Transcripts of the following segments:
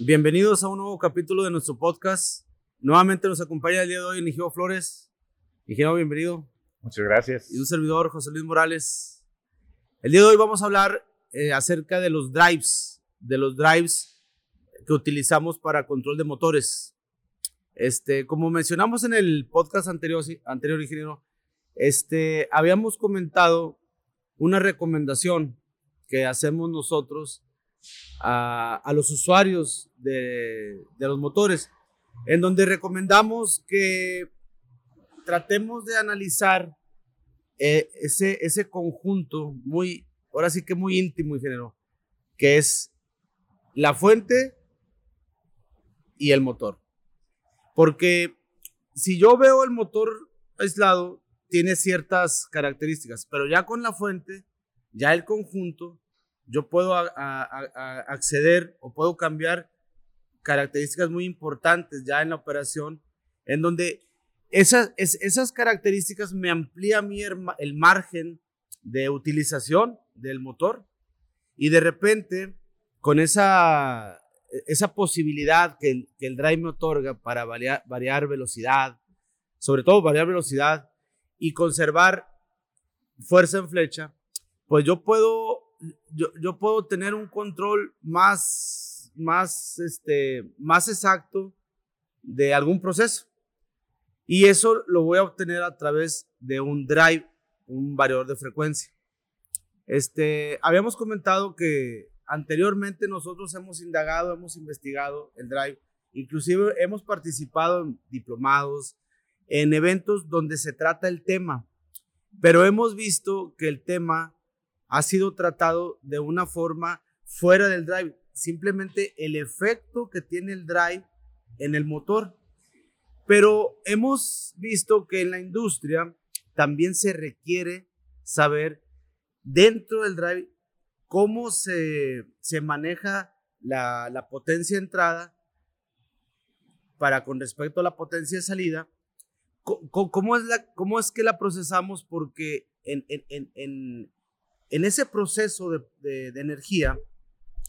Bienvenidos a un nuevo capítulo de nuestro podcast. Nuevamente nos acompaña el día de hoy ingeniero Flores. Ingeniero, bienvenido. Muchas gracias. Y un servidor, José Luis Morales. El día de hoy vamos a hablar eh, acerca de los drives, de los drives que utilizamos para control de motores. Este, como mencionamos en el podcast anterior, anterior ingeniero, este, habíamos comentado una recomendación que hacemos nosotros a, los usuarios de, los motores, en donde recomendamos que tratemos de analizar eh, ese, ese conjunto muy, ahora sí que muy íntimo y género, que es la fuente y el motor. Porque si yo veo el motor aislado, tiene ciertas características, pero ya con la fuente, ya el conjunto, yo puedo acceder o puedo cambiar características muy importantes ya en la operación, en donde esas, esas características me amplía mí el, margen de utilización del motor y de repente con esa, esa posibilidad que el, que el drive me otorga para variar, variar velocidad, sobre todo variar velocidad y conservar fuerza en flecha, pues yo puedo yo, yo puedo tener un control más, más, este, más exacto de algún proceso. Y eso lo voy a obtener a través de un drive, un variador de frecuencia. Este, habíamos comentado que anteriormente nosotros hemos indagado, hemos investigado el drive, inclusive hemos participado en diplomados, en eventos donde se trata el tema, pero hemos visto que el tema ha sido tratado de una forma fuera del drive. Simplemente el efecto que tiene el drive en el motor. Pero hemos visto que en la industria también se requiere saber dentro del drive cómo se, se maneja la, la, potencia entrada para con respecto a la potencia de salida. ¿Cómo, es, la, cómo es que la procesamos? Porque en, en, en, en ese proceso de, energía,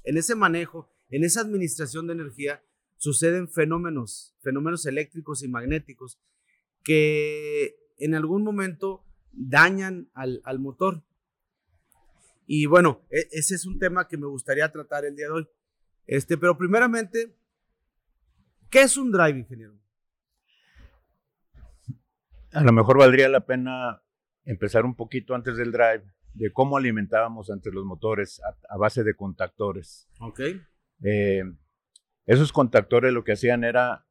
en ese manejo, en esa administración de energía, suceden fenómenos, fenómenos eléctricos y magnéticos que en algún momento dañan al, motor. Y bueno, e, ese es un tema que me gustaría tratar el día de hoy. Este, pero primeramente, ¿qué es un drive, ingeniero? A lo mejor valdría la pena empezar un poquito antes del drive de cómo alimentábamos entre los motores a, base de contactores. Ok. Eh, esos contactores lo que hacían era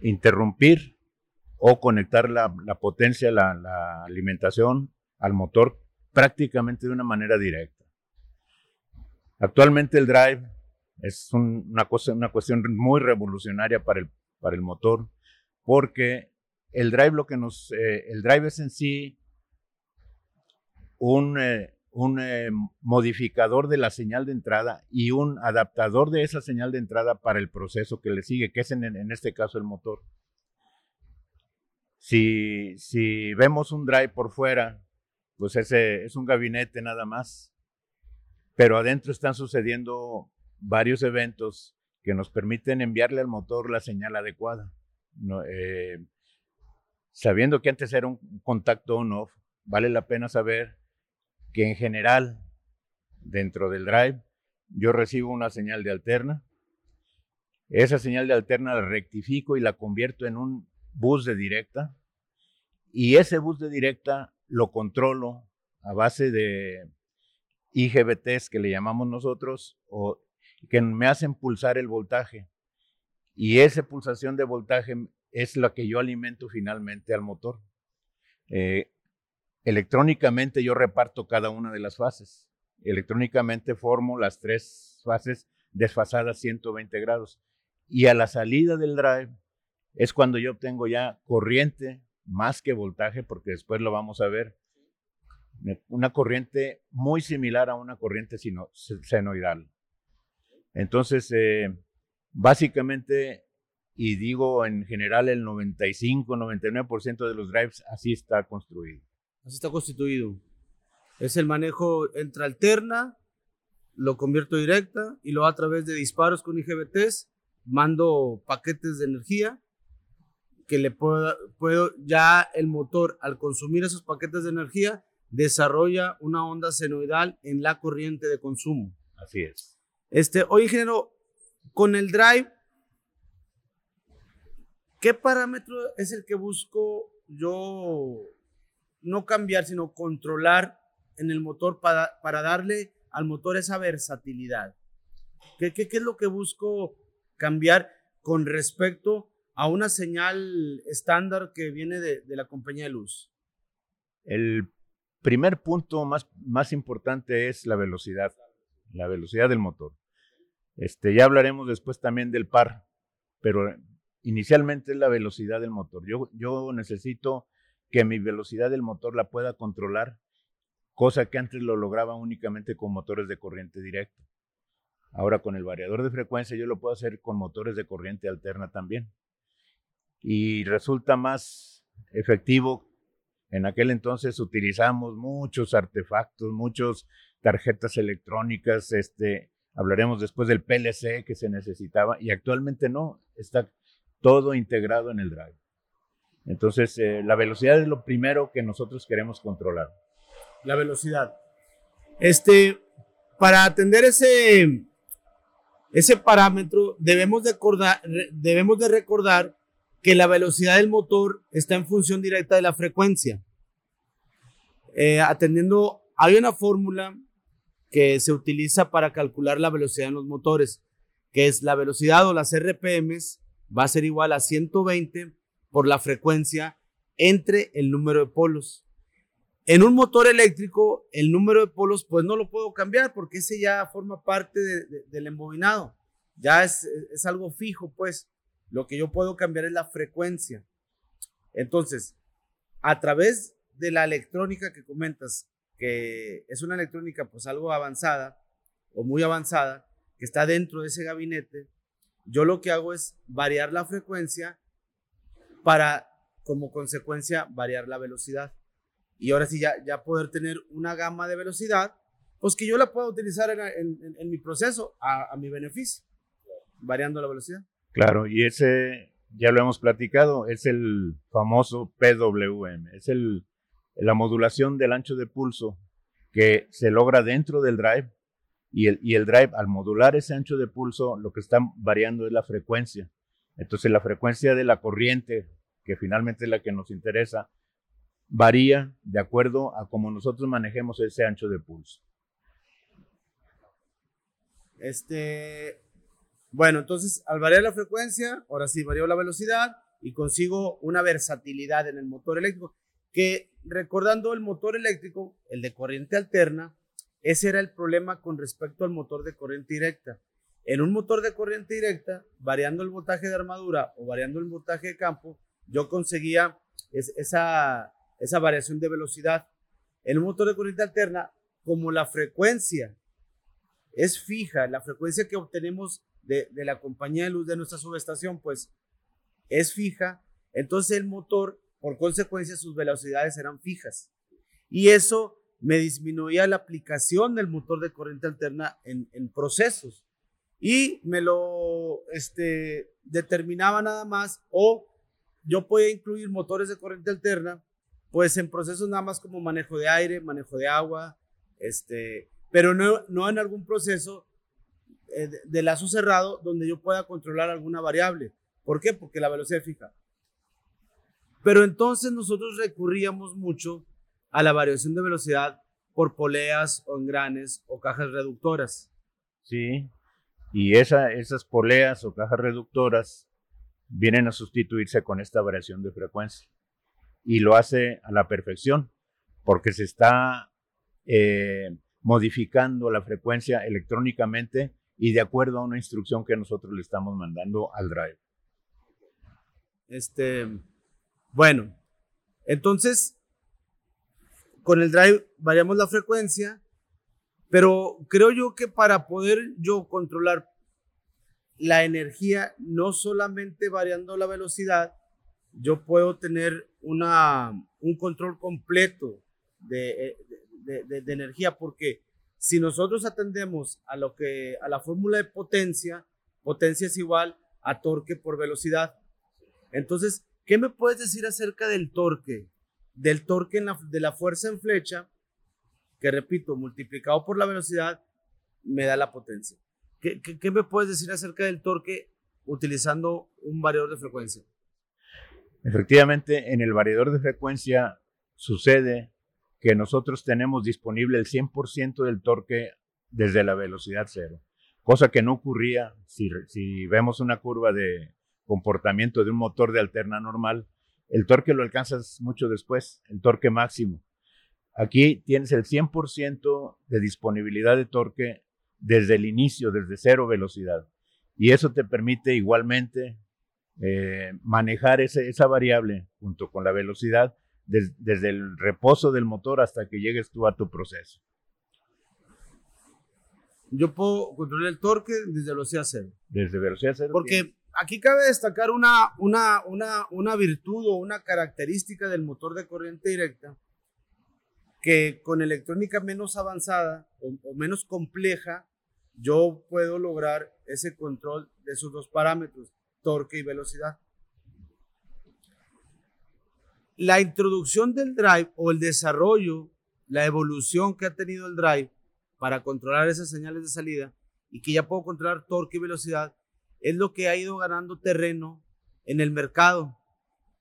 interrumpir o conectar la, potencia, la, alimentación al motor prácticamente de una manera directa. Actualmente el drive es una, cosa, una cuestión muy revolucionaria para el, para el motor porque el drive lo que nos, eh, el drive es en sí un, eh, un eh, modificador de la señal de entrada y un adaptador de esa señal de entrada para el proceso que le sigue, que es en, en este caso el motor. Si, si, vemos un drive por fuera, pues ese es un gabinete nada más, pero adentro están sucediendo varios eventos que nos permiten enviarle al motor la señal adecuada. Eh, sabiendo que antes era un contacto on-off, vale la pena saber que en general dentro del drive yo recibo una señal de alterna. Esa señal de alterna la rectifico y la convierto en un bus de directa. Y ese bus de directa lo controlo a base de IGBTs que le llamamos nosotros o que me hacen pulsar el voltaje. Y esa pulsación de voltaje es la que yo alimento finalmente al motor. Eh, Electrónicamente yo reparto cada una de las fases. Electrónicamente formo las tres fases desfasadas 120 grados. Y a la salida del drive es cuando yo obtengo ya corriente más que voltaje, porque después lo vamos a ver. Una corriente muy similar a una corriente senoidal. Entonces, eh, básicamente, y digo en general el 95-99% de los drives así está construido. Así está constituido. Es el manejo entre alterna lo convierto directa y lo a través de disparos con IGBTs, mando paquetes de energía que le puedo, puedo, ya el motor al consumir esos paquetes de energía desarrolla una onda senoidal en la corriente de consumo. Así es. Este, oye, ingeniero, con el drive, ¿qué parámetro es el que busco yo no cambiar, sino controlar en el motor para, para darle al motor esa versatilidad? ¿Qué, qué, qué es lo que busco cambiar con respecto a una señal estándar que viene de, de la compañía de luz? El primer punto más, más importante es la velocidad, la velocidad del motor. Este, ya hablaremos después también del par, pero inicialmente es la velocidad del motor. Yo, yo necesito que mi velocidad del motor la pueda controlar, cosa que antes lo lograba únicamente con motores de corriente directa. Ahora con el variador de frecuencia yo lo puedo hacer con motores de corriente alterna también. Y resulta más efectivo. En aquel entonces utilizamos muchos artefactos, muchas tarjetas electrónicas, este, hablaremos después del PLC que se necesitaba y actualmente no, está todo integrado en el drive. Entonces, eh, la velocidad es lo primero que nosotros queremos controlar. La velocidad. Este, para atender ese, ese parámetro, debemos de, acordar, debemos de recordar que la velocidad del motor está en función directa de la frecuencia. Eh, atendiendo, hay una fórmula que se utiliza para calcular la velocidad en los motores, que es la velocidad o las RPMs va a ser igual a 120 por la frecuencia entre el número de polos. En un motor eléctrico, el número de polos, pues no lo puedo cambiar porque ese ya forma parte del embobinado. Ya es, es algo fijo, pues. Lo que yo puedo cambiar es la frecuencia. Entonces, a través de la electrónica que comentas, que es una electrónica pues algo avanzada o muy avanzada, que está dentro de ese gabinete, yo lo que hago es variar la frecuencia para, como consecuencia, variar la velocidad. Y ahora sí, ya, ya poder tener una gama de velocidad, pues que yo la pueda utilizar en, mi proceso a, a, mi beneficio, variando la velocidad. Claro, y ese, ya lo hemos platicado, es el famoso PWM, es el, la modulación del ancho de pulso que se logra dentro del drive y el, y el drive, al modular ese ancho de pulso, lo que está variando es la frecuencia. Entonces, la frecuencia de la corriente, que finalmente es la que nos interesa, varía de acuerdo a cómo nosotros manejemos ese ancho de pulso. Este, bueno, entonces al variar la frecuencia, ahora sí varío la velocidad y consigo una versatilidad en el motor eléctrico, que recordando el motor eléctrico, el de corriente alterna, ese era el problema con respecto al motor de corriente directa. En un motor de corriente directa, variando el voltaje de armadura o variando el voltaje de campo, yo conseguía esa, esa variación de velocidad. En un motor de corriente alterna, como la frecuencia es fija, la frecuencia que obtenemos de, de la compañía de luz de nuestra subestación, pues es fija, entonces el motor, por consecuencia, sus velocidades eran fijas. Y eso me disminuía la aplicación del motor de corriente alterna en, procesos y me lo este, determinaba nada más o yo podía incluir motores de corriente alterna pues en procesos nada más como manejo de aire, manejo de agua, este, pero no, no en algún proceso eh, de, de lazo cerrado donde yo pueda controlar alguna variable. ¿Por qué? Porque la velocidad es fija. Pero entonces nosotros recurríamos mucho a la variación de velocidad por poleas o engranes o cajas reductoras. Sí, y esa, esas poleas o cajas reductoras vienen a sustituirse con esta variación de frecuencia. Y lo hace a la perfección, porque se está eh, modificando la frecuencia electrónicamente y de acuerdo a una instrucción que nosotros le estamos mandando al drive. Este, bueno, entonces con el drive variamos la frecuencia, pero creo yo que para poder yo controlar la energía, no solamente variando la velocidad, yo puedo tener una, un control completo de, de, de, de energía, porque Si nosotros atendemos a lo que a la fórmula de potencia, potencia es igual a torque por velocidad. Entonces, ¿qué me puedes decir acerca del torque? Del torque de la fuerza en flecha, que repito, multiplicado por la velocidad, me da la potencia. ¿Qué, me puedes decir acerca del torque utilizando un variador de frecuencia? Efectivamente, en el variador de frecuencia sucede que nosotros tenemos disponible el 100% del torque desde la velocidad cero, cosa que no ocurría si, si vemos una curva de comportamiento de un motor de alterna normal, el torque lo alcanzas mucho después, el torque máximo. Aquí tienes el 100% de disponibilidad de torque desde el inicio, desde cero velocidad. Y eso te permite igualmente eh, manejar esa variable junto con la velocidad desde el reposo del motor hasta que llegues tú a tu proceso. Yo puedo controlar el torque desde velocidad cero. Desde velocidad cero. Porque aquí cabe destacar una, una, una, una virtud o una característica del motor de corriente directa que con electrónica menos avanzada o, menos compleja, yo puedo lograr ese control de esos dos parámetros, torque y velocidad la introducción del drive o el desarrollo, la evolución que ha tenido el drive para controlar esas señales de salida y que ya puedo controlar torque y velocidad, es lo que ha ido ganando terreno en el mercado.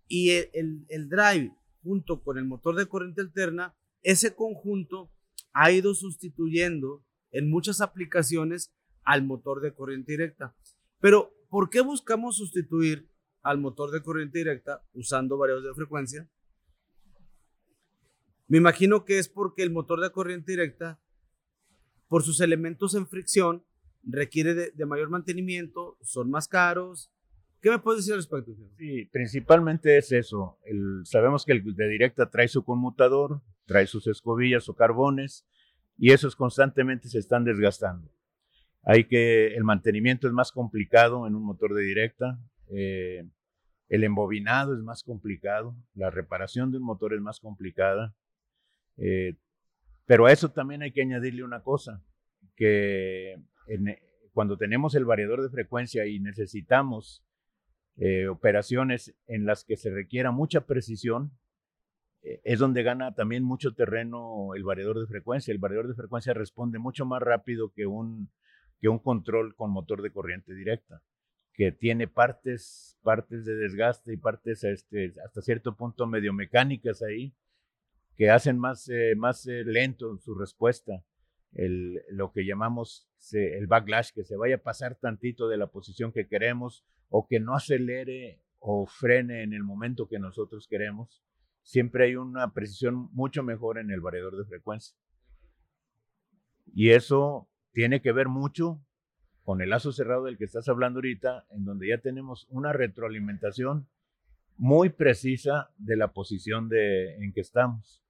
Y el, el, drive junto con el motor de corriente alterna, ese conjunto ha ido sustituyendo en muchas aplicaciones al motor de corriente directa. Pero, ¿por qué buscamos sustituir al motor de corriente directa usando variados de frecuencia. Me imagino que es porque el motor de corriente directa, por sus elementos en fricción, requiere de, mayor mantenimiento, son más caros. ¿Qué me puedes decir al respecto? Sí, principalmente es eso. sabemos que el de directa trae su conmutador, trae sus escobillas o carbones, y esos constantemente se están desgastando. Hay que, el mantenimiento es más complicado en un motor de directa, eh, el embobinado es más complicado, la reparación de un motor es más complicada, eh, pero a eso también hay que añadirle una cosa, que cuando tenemos el variador de frecuencia y necesitamos eh, operaciones en las que se requiera mucha precisión, es donde gana también mucho terreno el variador de frecuencia. El variador de frecuencia responde mucho más rápido que un, que un control con motor de corriente directa que tiene partes, partes de desgaste y partes este, hasta cierto punto medio mecánicas ahí, que hacen más, eh, más eh, lento su respuesta. El, lo que llamamos el backlash, que se vaya a pasar tantito de la posición que queremos o que no acelere o frene en el momento que nosotros queremos. Siempre hay una precisión mucho mejor en el variador de frecuencia. Y eso tiene que ver mucho con el lazo cerrado del que estás hablando ahorita, en donde ya tenemos una retroalimentación muy precisa de la posición de, en que estamos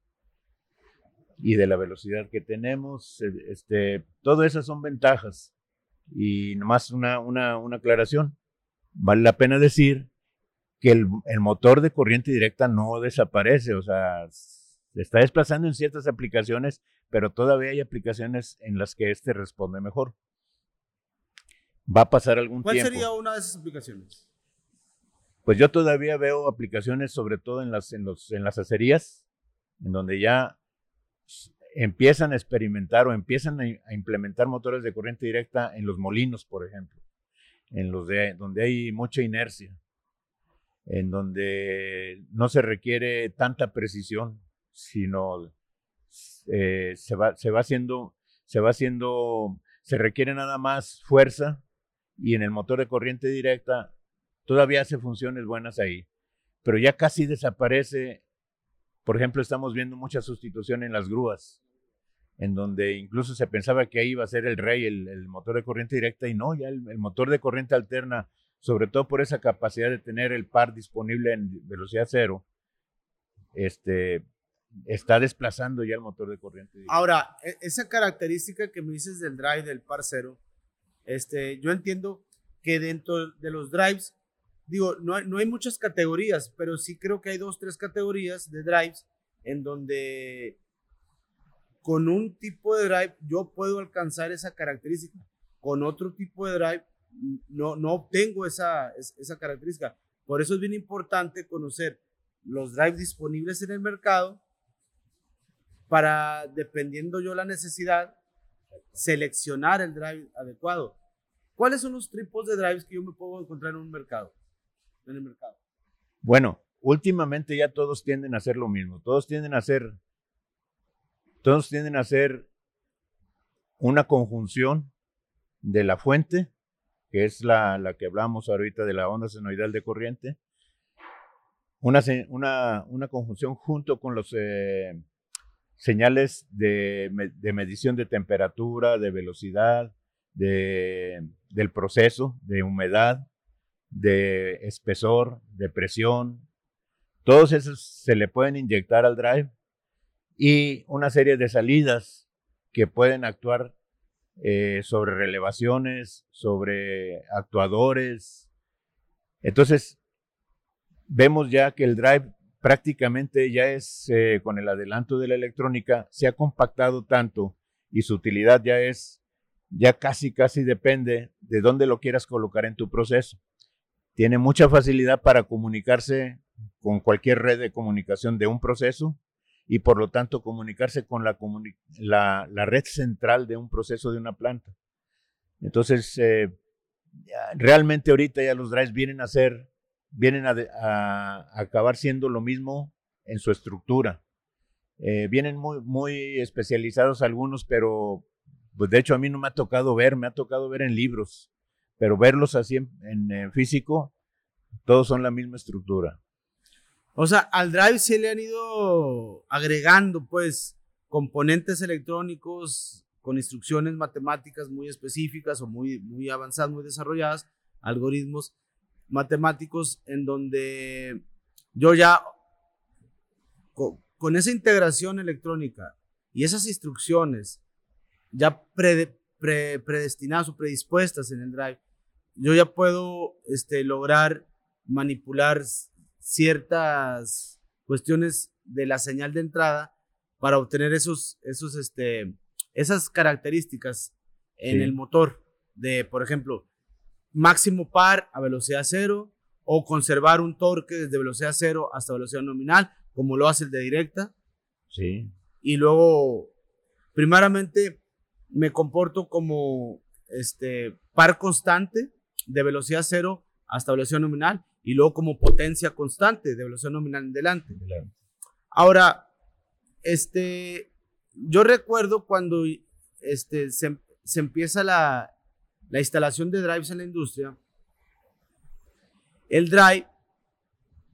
y de la velocidad que tenemos. E, este, todo esas son ventajas. Y nomás una, una, una aclaración. Vale la pena decir que el, el, motor de corriente directa no desaparece, o sea, se está desplazando en ciertas aplicaciones, pero todavía hay aplicaciones en las que este responde mejor. Va a pasar algún tiempo. ¿Cuál sería una de esas aplicaciones? Pues yo todavía veo aplicaciones, sobre todo en las, en los, en las acerías, en donde ya empiezan a experimentar o empiezan a, implementar motores de corriente directa en los molinos, por ejemplo, en los de, donde hay mucha inercia, en donde no se requiere tanta precisión, sino eh, se, va, se va haciendo, se va haciendo, se requiere nada más fuerza y en el motor de corriente directa todavía hace funciones buenas ahí, pero ya casi desaparece. Por ejemplo, estamos viendo mucha sustitución en las grúas, en donde incluso se pensaba que ahí iba a ser el rey el, motor de corriente directa y no, ya el, motor de corriente alterna, sobre todo por esa capacidad de tener el par disponible en velocidad cero, este, está desplazando ya el motor de corriente. Ahora, e, esa característica que me dices del drive del par cero, este, yo entiendo que dentro de los drives, digo, no no hay muchas categorías, pero sí creo que hay dos, tres categorías de drives en donde con un tipo de drive yo puedo alcanzar esa característica. Con otro tipo de drive no, no obtengo esa, esa característica. Por eso es bien importante conocer los drives disponibles en el mercado para, dependiendo yo la necesidad, seleccionar el drive adecuado. ¿Cuáles son los tipos de drives que yo me puedo encontrar en un mercado? En el mercado. Bueno, últimamente ya todos tienden a hacer lo mismo. Todos tienden a hacer, todos tienden a hacer una conjunción de la fuente, que es la, la que hablamos ahorita de la onda senoidal de corriente, una, una, una conjunción junto con los eh, señales de, de, medición de temperatura, de velocidad, de, del proceso, de humedad, de espesor, de presión. Todos esos se le pueden inyectar al drive y una serie de salidas que pueden actuar eh, sobre relevaciones, sobre actuadores. Entonces, vemos ya que el drive prácticamente ya es, eh, con el adelanto de la electrónica, se ha compactado tanto y su utilidad ya es, ya casi, casi depende de dónde lo quieras colocar en tu proceso. Tiene mucha facilidad para comunicarse con cualquier red de comunicación de un proceso y por lo tanto comunicarse con la, la, red central de un proceso de una planta. Entonces, eh, realmente ahorita ya los drives vienen a ser vienen a, acabar siendo lo mismo en su estructura. Eh, vienen muy, muy especializados algunos, pero pues de hecho a mí no me ha tocado ver, me ha tocado ver en libros, pero verlos así en, físico, todos son la misma estructura. O sea, al drive se le han ido agregando pues componentes electrónicos con instrucciones matemáticas muy específicas o muy, muy avanzadas, muy desarrolladas, algoritmos matemáticos en donde yo ya con, esa integración electrónica y esas instrucciones ya predestinadas o predispuestas en el drive, yo ya puedo este, lograr manipular ciertas cuestiones de la señal de entrada para obtener esos, esos, este, esas características en el motor de, por ejemplo, máximo par a velocidad cero o conservar un torque desde velocidad cero hasta velocidad nominal, como lo hace el de directa. Sí. Y luego, primeramente, me comporto como este par constante de velocidad cero hasta velocidad nominal y luego como potencia constante de velocidad nominal en delante. Ahora, este, yo recuerdo cuando este, se, se empieza la, la instalación de drives en la industria, el drive,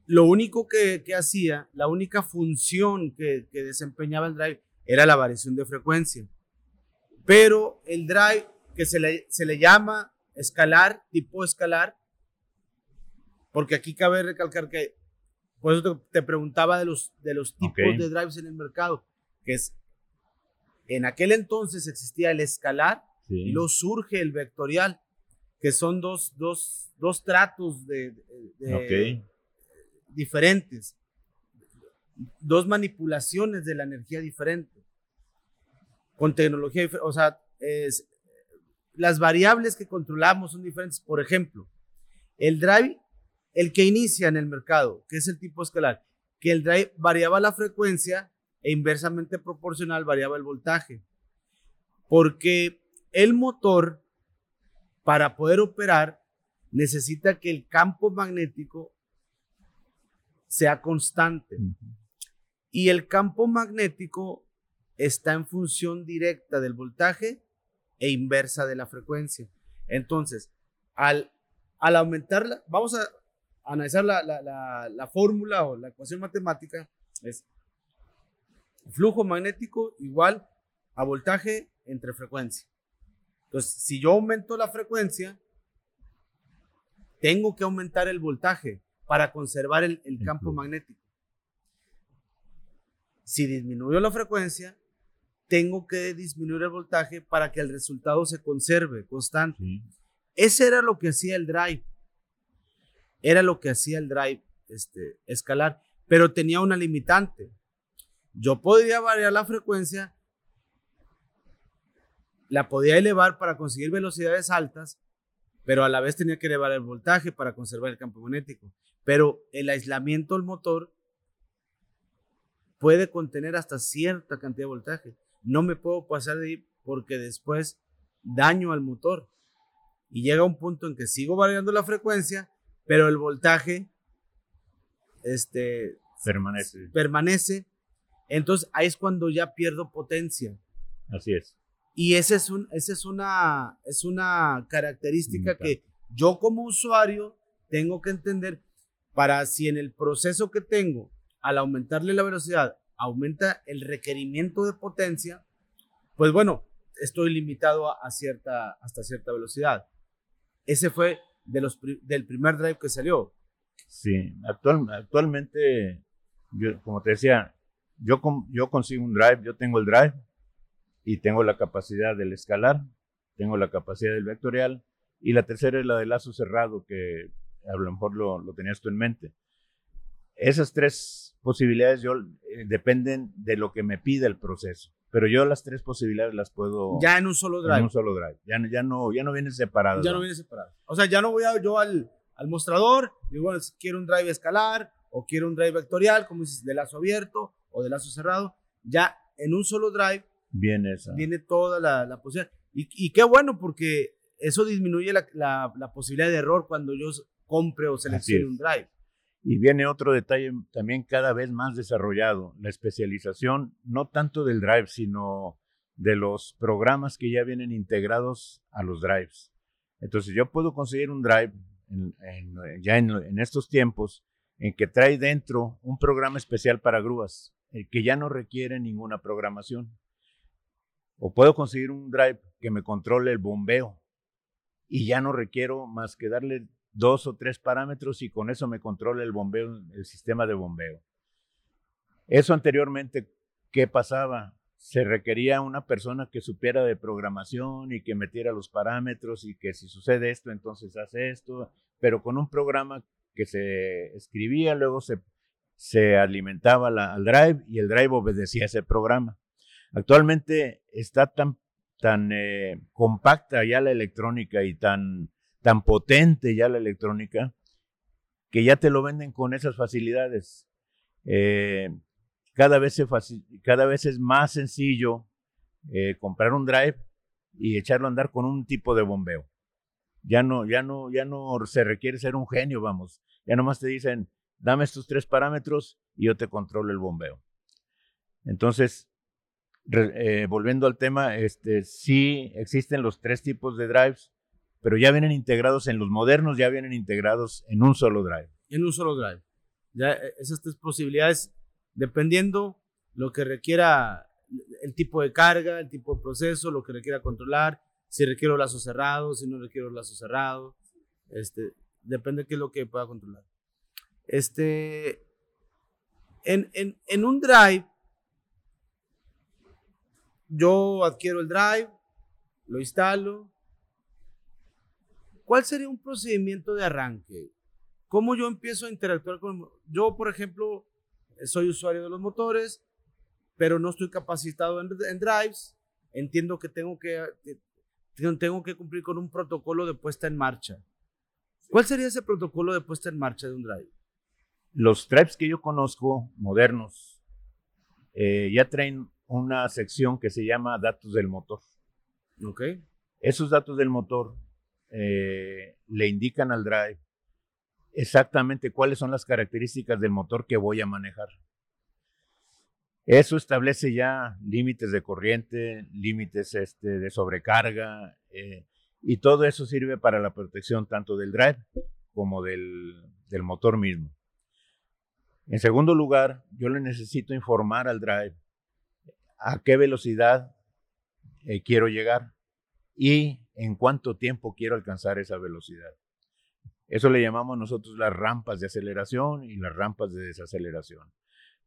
lo único que, hacía, la única función que, desempeñaba el drive era la variación de frecuencia. Pero el drive, que se le, se le llama escalar, tipo escalar, porque aquí cabe recalcar que, por eso te, preguntaba de los, de los tipos de drives en el mercado, que es, en aquel entonces existía el escalar y luego surge el vectorial, que son dos, dos, dos tratos de, diferentes, dos manipulaciones de la energía diferente, con tecnología O sea, es, las variables que controlamos son diferentes. Por ejemplo, el drive, el que inicia en el mercado, que es el tipo escalar, que el drive variaba la frecuencia e inversamente proporcional variaba el voltaje. Porque el motor, para poder operar, necesita que el campo magnético sea constante. Y el campo magnético está en función directa del voltaje e inversa de la frecuencia. Entonces, al, al aumentar, vamos a analizar la, la fórmula o la ecuación matemática, es flujo magnético igual a voltaje entre frecuencia. Entonces, si yo aumento la frecuencia, tengo que aumentar el voltaje para conservar el, campo magnético. Si disminuyo la frecuencia, tengo que disminuir el voltaje para que el resultado se conserve constante. Ese era lo que hacía el drive. Era lo que hacía el drive este, escalar, pero tenía una limitante. Yo podría variar la frecuencia, la podía elevar para conseguir velocidades altas, pero a la vez tenía que elevar el voltaje para conservar el campo magnético. Pero el aislamiento del motor puede contener hasta cierta cantidad de voltaje. No me puedo pasar de ahí porque después daño al motor. Y llega un punto en que sigo variando la frecuencia, pero el voltaje este, permanece. permanece. Entonces ahí es cuando ya pierdo potencia. Así es. Y esa es, un, esa es, una, es una característica que yo como usuario tengo que entender para si en el proceso que tengo, al aumentarle la velocidad, aumenta el requerimiento de potencia, pues bueno, estoy limitado a, cierta, hasta cierta velocidad. Ese fue de los, del primer drive que salió. Sí, actual, actualmente, como te decía, yo, yo consigo un drive, yo tengo el drive, y tengo la capacidad del escalar, tengo la capacidad del vectorial y la tercera es la del lazo cerrado que a lo mejor lo, lo tenías tú en mente. Esas tres posibilidades yo eh, dependen de lo que me pide el proceso, pero yo las tres posibilidades las puedo ya en un solo drive. En un solo drive. Ya, ya no ya no vienen separadas. Ya no, vienen separadas. O sea, ya no voy a, yo al, al mostrador y bueno, si quiero un drive escalar o quiero un drive vectorial, como dices, de lazo abierto o de lazo cerrado, ya en un solo drive Viene esa. Viene toda la, la posibilidad. Y, y, qué bueno, porque eso disminuye la, la, la, posibilidad de error cuando yo compre o seleccione un drive. Y viene otro detalle también cada vez más desarrollado, la especialización no tanto del drive, sino de los programas que ya vienen integrados a los drives. Entonces yo puedo conseguir un drive en, ya en, en, estos tiempos en que trae dentro un programa especial para grúas, el que ya no requiere ninguna programación. O puedo conseguir un drive que me controle el bombeo y ya no requiero más que darle dos o tres parámetros y con eso me controla el bombeo, el sistema de bombeo. Eso anteriormente, ¿qué pasaba? Se requería una persona que supiera de programación y que metiera los parámetros y que si sucede esto, entonces hace esto, pero con un programa que se escribía, luego se, se alimentaba al drive y el drive obedecía ese programa. Actualmente está tan, tan eh, compacta ya la electrónica y tan, tan potente ya la electrónica que ya te lo venden con esas facilidades. Eh, cada, vez se cada vez es más sencillo eh, comprar un drive y echarlo a andar con un tipo de bombeo. Ya no, ya no, ya no se requiere ser un genio, vamos. Ya nomás te dicen, dame estos tres parámetros y yo te controlo el bombeo. Entonces, eh, volviendo al tema, este, sí existen los tres tipos de drives, pero ya vienen integrados en los modernos, ya vienen integrados en un solo drive. En un solo drive. Ya eh, esas tres posibilidades, dependiendo lo que requiera el tipo de carga, el tipo de proceso, lo que requiera controlar, si requiero lazo cerrado, si no requiero lazo cerrado, este, depende de qué es lo que pueda controlar. Este, en, en, en un drive, yo adquiero el drive, lo instalo. ¿Cuál sería un procedimiento de arranque? ¿Cómo yo empiezo a interactuar con... Yo, por ejemplo, soy usuario de los motores, pero no estoy capacitado en, drives. Entiendo que tengo que, tengo que cumplir con un protocolo de puesta en marcha. ¿Cuál sería ese protocolo de puesta en marcha de un drive? Los drives que yo conozco, modernos, eh, ya traen una sección que se llama datos del motor. Ok. Esos datos del motor eh, le indican al drive exactamente cuáles son las características del motor que voy a manejar. Eso establece ya límites de corriente, límites este, de sobrecarga, eh, y todo eso sirve para la protección tanto del drive como del, motor mismo. En segundo lugar, yo le necesito informar al drive a qué velocidad eh, quiero llegar y en cuánto tiempo quiero alcanzar esa velocidad. Eso le llamamos nosotros las rampas de aceleración y las rampas de desaceleración.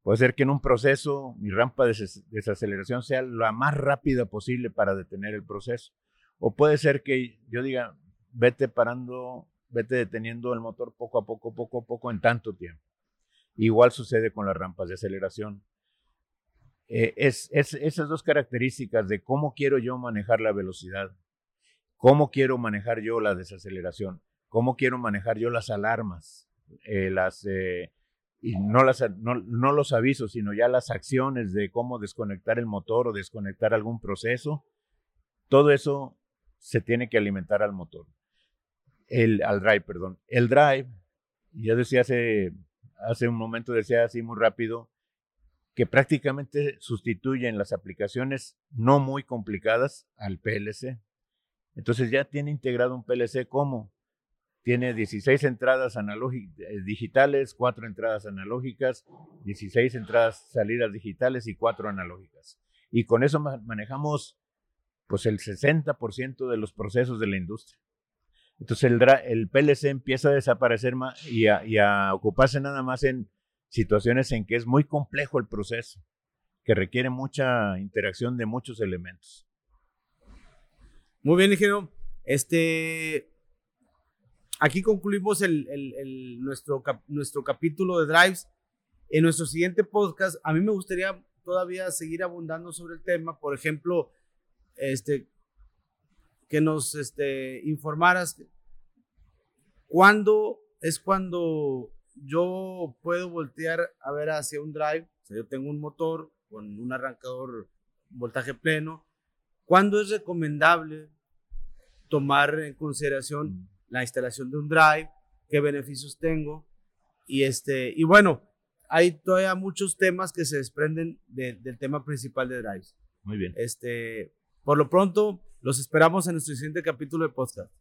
Puede ser que en un proceso mi rampa de desaceleración sea la más rápida posible para detener el proceso. O puede ser que yo diga, vete parando, vete deteniendo el motor poco a poco, poco a poco en tanto tiempo. Igual sucede con las rampas de aceleración eh, es, es, esas dos características de cómo quiero yo manejar la velocidad, cómo quiero manejar yo la desaceleración, cómo quiero manejar yo las alarmas, eh, las, eh, y no, las, no, no, los avisos, sino ya las acciones de cómo desconectar el motor o desconectar algún proceso, todo eso se tiene que alimentar al motor, el, al drive, perdón. El drive, ya decía hace, hace un momento, decía así muy rápido, que prácticamente sustituyen las aplicaciones no muy complicadas al PLC. Entonces ya tiene integrado un PLC como tiene 16 entradas eh, digitales, 4 entradas analógicas, 16 entradas salidas digitales y 4 analógicas. Y con eso manejamos pues el 60% de los procesos de la industria. Entonces el, el PLC empieza a desaparecer y y a ocuparse nada más en situaciones en que es muy complejo el proceso, que requiere mucha interacción de muchos elementos. Muy bien, ingeniero. Este, aquí concluimos nuestro, nuestro capítulo de Drives. En nuestro siguiente podcast, a mí me gustaría todavía seguir abundando sobre el tema. Por ejemplo, este, que nos este, informaras cuándo es cuando yo puedo voltear a ver hacia un drive, o sea, yo tengo un motor con un arrancador voltaje pleno, ¿cuándo es recomendable tomar en consideración la instalación de un drive? ¿Qué beneficios tengo? Y, este, y bueno, hay todavía muchos temas que se desprenden del tema principal de drives. Muy bien. Este, por lo pronto, los esperamos en nuestro siguiente capítulo de podcast.